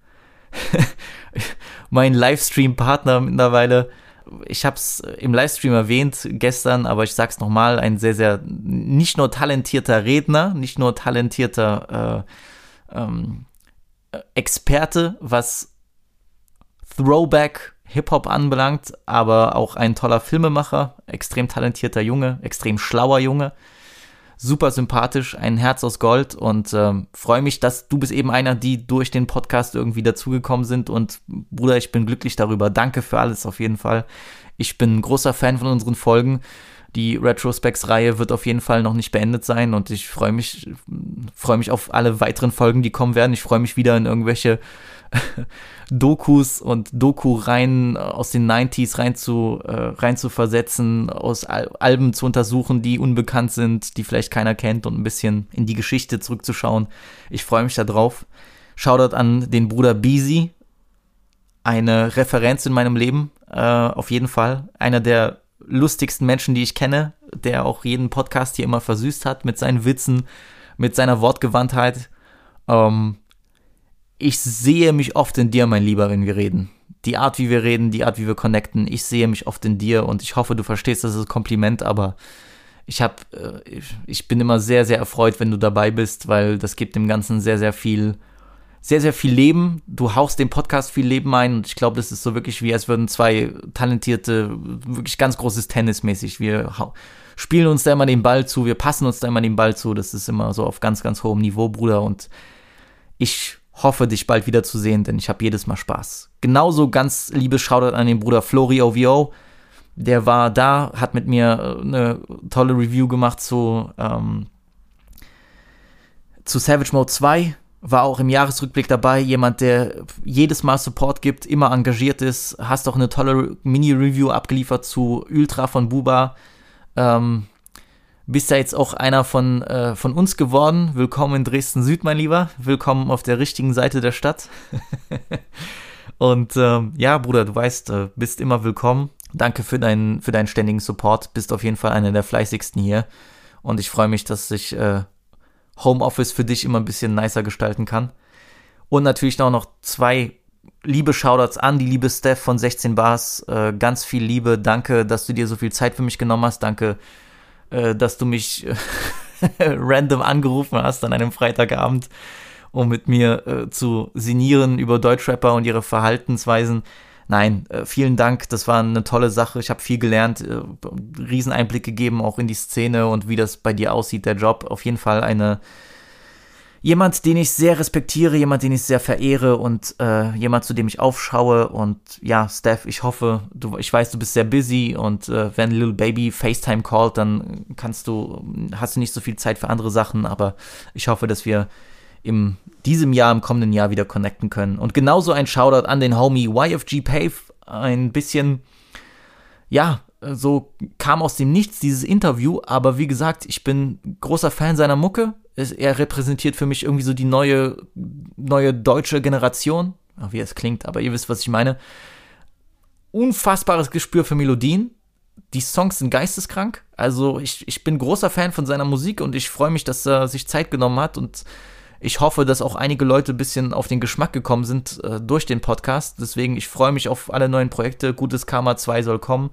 mein Livestream-Partner mittlerweile. Ich habe es im Livestream erwähnt gestern, aber ich sag's nochmal, ein sehr, sehr nicht nur talentierter Redner, nicht nur talentierter äh, ähm, Experte, was Throwback Hip-Hop anbelangt, aber auch ein toller Filmemacher, extrem talentierter Junge, extrem schlauer Junge, super sympathisch, ein Herz aus Gold und ähm, freue mich, dass du bist eben einer, die durch den Podcast irgendwie dazugekommen sind und Bruder, ich bin glücklich darüber. Danke für alles auf jeden Fall. Ich bin großer Fan von unseren Folgen. Die Retrospects-Reihe wird auf jeden Fall noch nicht beendet sein und ich freue mich, freue mich auf alle weiteren Folgen, die kommen werden. Ich freue mich wieder in irgendwelche Dokus und Doku-Reihen aus den 90s rein zu, äh, rein zu versetzen, aus Al Alben zu untersuchen, die unbekannt sind, die vielleicht keiner kennt und ein bisschen in die Geschichte zurückzuschauen. Ich freue mich darauf. Shoutout an den Bruder Beezy. Eine Referenz in meinem Leben, äh, auf jeden Fall. Einer der lustigsten Menschen, die ich kenne, der auch jeden Podcast hier immer versüßt hat mit seinen Witzen, mit seiner Wortgewandtheit. Ähm, ich sehe mich oft in dir, mein Lieber, wenn wir reden. Die Art, wie wir reden, die Art, wie wir connecten, ich sehe mich oft in dir und ich hoffe, du verstehst das als Kompliment, aber ich habe, äh, ich bin immer sehr, sehr erfreut, wenn du dabei bist, weil das gibt dem Ganzen sehr, sehr viel, sehr, sehr viel Leben. Du haust dem Podcast viel Leben ein und ich glaube, das ist so wirklich wie, als würden zwei talentierte, wirklich ganz großes Tennismäßig. Wir spielen uns da immer den Ball zu, wir passen uns da immer den Ball zu. Das ist immer so auf ganz, ganz hohem Niveau, Bruder. Und ich hoffe, dich bald wiederzusehen, denn ich habe jedes Mal Spaß. Genauso ganz liebes Shoutout an den Bruder Flori OVO. Der war da, hat mit mir äh, eine tolle Review gemacht zu, ähm, zu Savage Mode 2. War auch im Jahresrückblick dabei. Jemand, der jedes Mal Support gibt, immer engagiert ist. Hast auch eine tolle Mini-Review abgeliefert zu Ultra von Buba. Ähm, bist ja jetzt auch einer von, äh, von uns geworden. Willkommen in Dresden Süd, mein Lieber. Willkommen auf der richtigen Seite der Stadt. Und ähm, ja, Bruder, du weißt, äh, bist immer willkommen. Danke für deinen, für deinen ständigen Support. Bist auf jeden Fall einer der fleißigsten hier. Und ich freue mich, dass ich äh, Homeoffice für dich immer ein bisschen nicer gestalten kann. Und natürlich noch, noch zwei liebe Shoutouts an die liebe Steph von 16 Bars. Äh, ganz viel Liebe. Danke, dass du dir so viel Zeit für mich genommen hast. Danke, äh, dass du mich random angerufen hast an einem Freitagabend, um mit mir äh, zu sinnieren über Deutschrapper und ihre Verhaltensweisen. Nein, äh, vielen Dank, das war eine tolle Sache. Ich habe viel gelernt, äh, Rieseneinblick gegeben, auch in die Szene und wie das bei dir aussieht, der Job. Auf jeden Fall eine jemand, den ich sehr respektiere, jemand, den ich sehr verehre und äh, jemand, zu dem ich aufschaue. Und ja, Steph, ich hoffe, du, ich weiß, du bist sehr busy und äh, wenn Little Baby FaceTime callt, dann kannst du, hast du nicht so viel Zeit für andere Sachen, aber ich hoffe, dass wir in diesem Jahr, im kommenden Jahr wieder connecten können. Und genauso ein Shoutout an den Homie YFG Pave, ein bisschen, ja, so kam aus dem Nichts dieses Interview, aber wie gesagt, ich bin großer Fan seiner Mucke er repräsentiert für mich irgendwie so die neue, neue deutsche Generation. Wie es klingt, aber ihr wisst, was ich meine. Unfassbares Gespür für Melodien. Die Songs sind geisteskrank. Also ich, ich bin großer Fan von seiner Musik und ich freue mich, dass er sich Zeit genommen hat und Ich hoffe, dass auch einige Leute ein bisschen auf den Geschmack gekommen sind äh, durch den Podcast. Deswegen, ich freue mich auf alle neuen Projekte. Gutes Karma 2 soll kommen.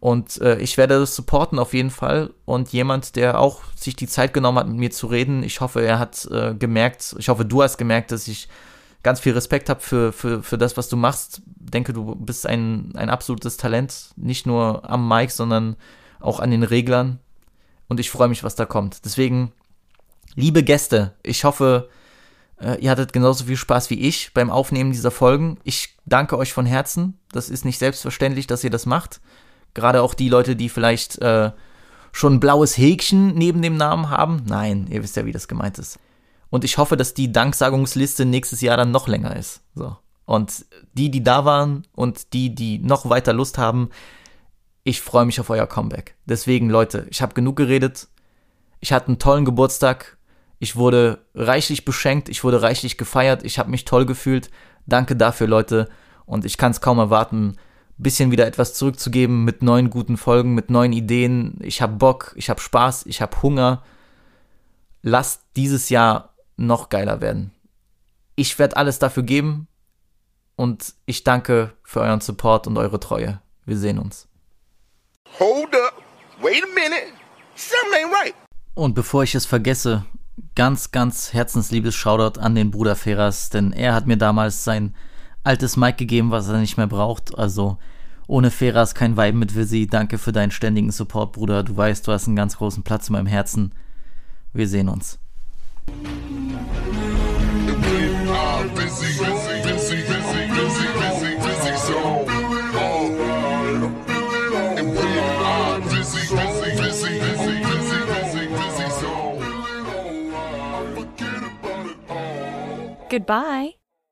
Und äh, ich werde das supporten auf jeden Fall. Und jemand, der auch sich die Zeit genommen hat, mit mir zu reden, ich hoffe, er hat äh, gemerkt, ich hoffe, du hast gemerkt, dass ich ganz viel Respekt habe für, für, für das, was du machst. Denke, du bist ein, ein absolutes Talent, nicht nur am Mic, sondern auch an den Reglern. Und ich freue mich, was da kommt. Deswegen, liebe Gäste, ich hoffe, äh, ihr hattet genauso viel Spaß wie ich beim Aufnehmen dieser Folgen. Ich danke euch von Herzen. Das ist nicht selbstverständlich, dass ihr das macht. Gerade auch die Leute, die vielleicht äh, schon ein blaues Häkchen neben dem Namen haben. Nein, ihr wisst ja, wie das gemeint ist. Und ich hoffe, dass die Danksagungsliste nächstes Jahr dann noch länger ist. So. Und die, die da waren und die, die noch weiter Lust haben, ich freue mich auf euer Comeback. Deswegen, Leute, ich habe genug geredet. Ich hatte einen tollen Geburtstag. Ich wurde reichlich beschenkt. Ich wurde reichlich gefeiert. Ich habe mich toll gefühlt. Danke dafür, Leute. Und ich kann es kaum erwarten, bisschen wieder etwas zurückzugeben mit neuen guten Folgen, mit neuen Ideen. Ich habe Bock, ich habe Spaß, ich habe Hunger. Lasst dieses Jahr noch geiler werden. Ich werde alles dafür geben und ich danke für euren Support und eure Treue. Wir sehen uns. Hold up. Wait a minute. Something ain't right. Und bevor ich es vergesse, ganz, ganz herzensliebes Shoutout an den Bruder Ferras, denn er hat mir damals sein altes Mic gegeben, was er nicht mehr braucht. Also ohne Feras kein Vibe mit Visi. Danke für deinen ständigen Support, Bruder. Du weißt, du hast einen ganz großen Platz in meinem Herzen. Wir sehen uns. Goodbye.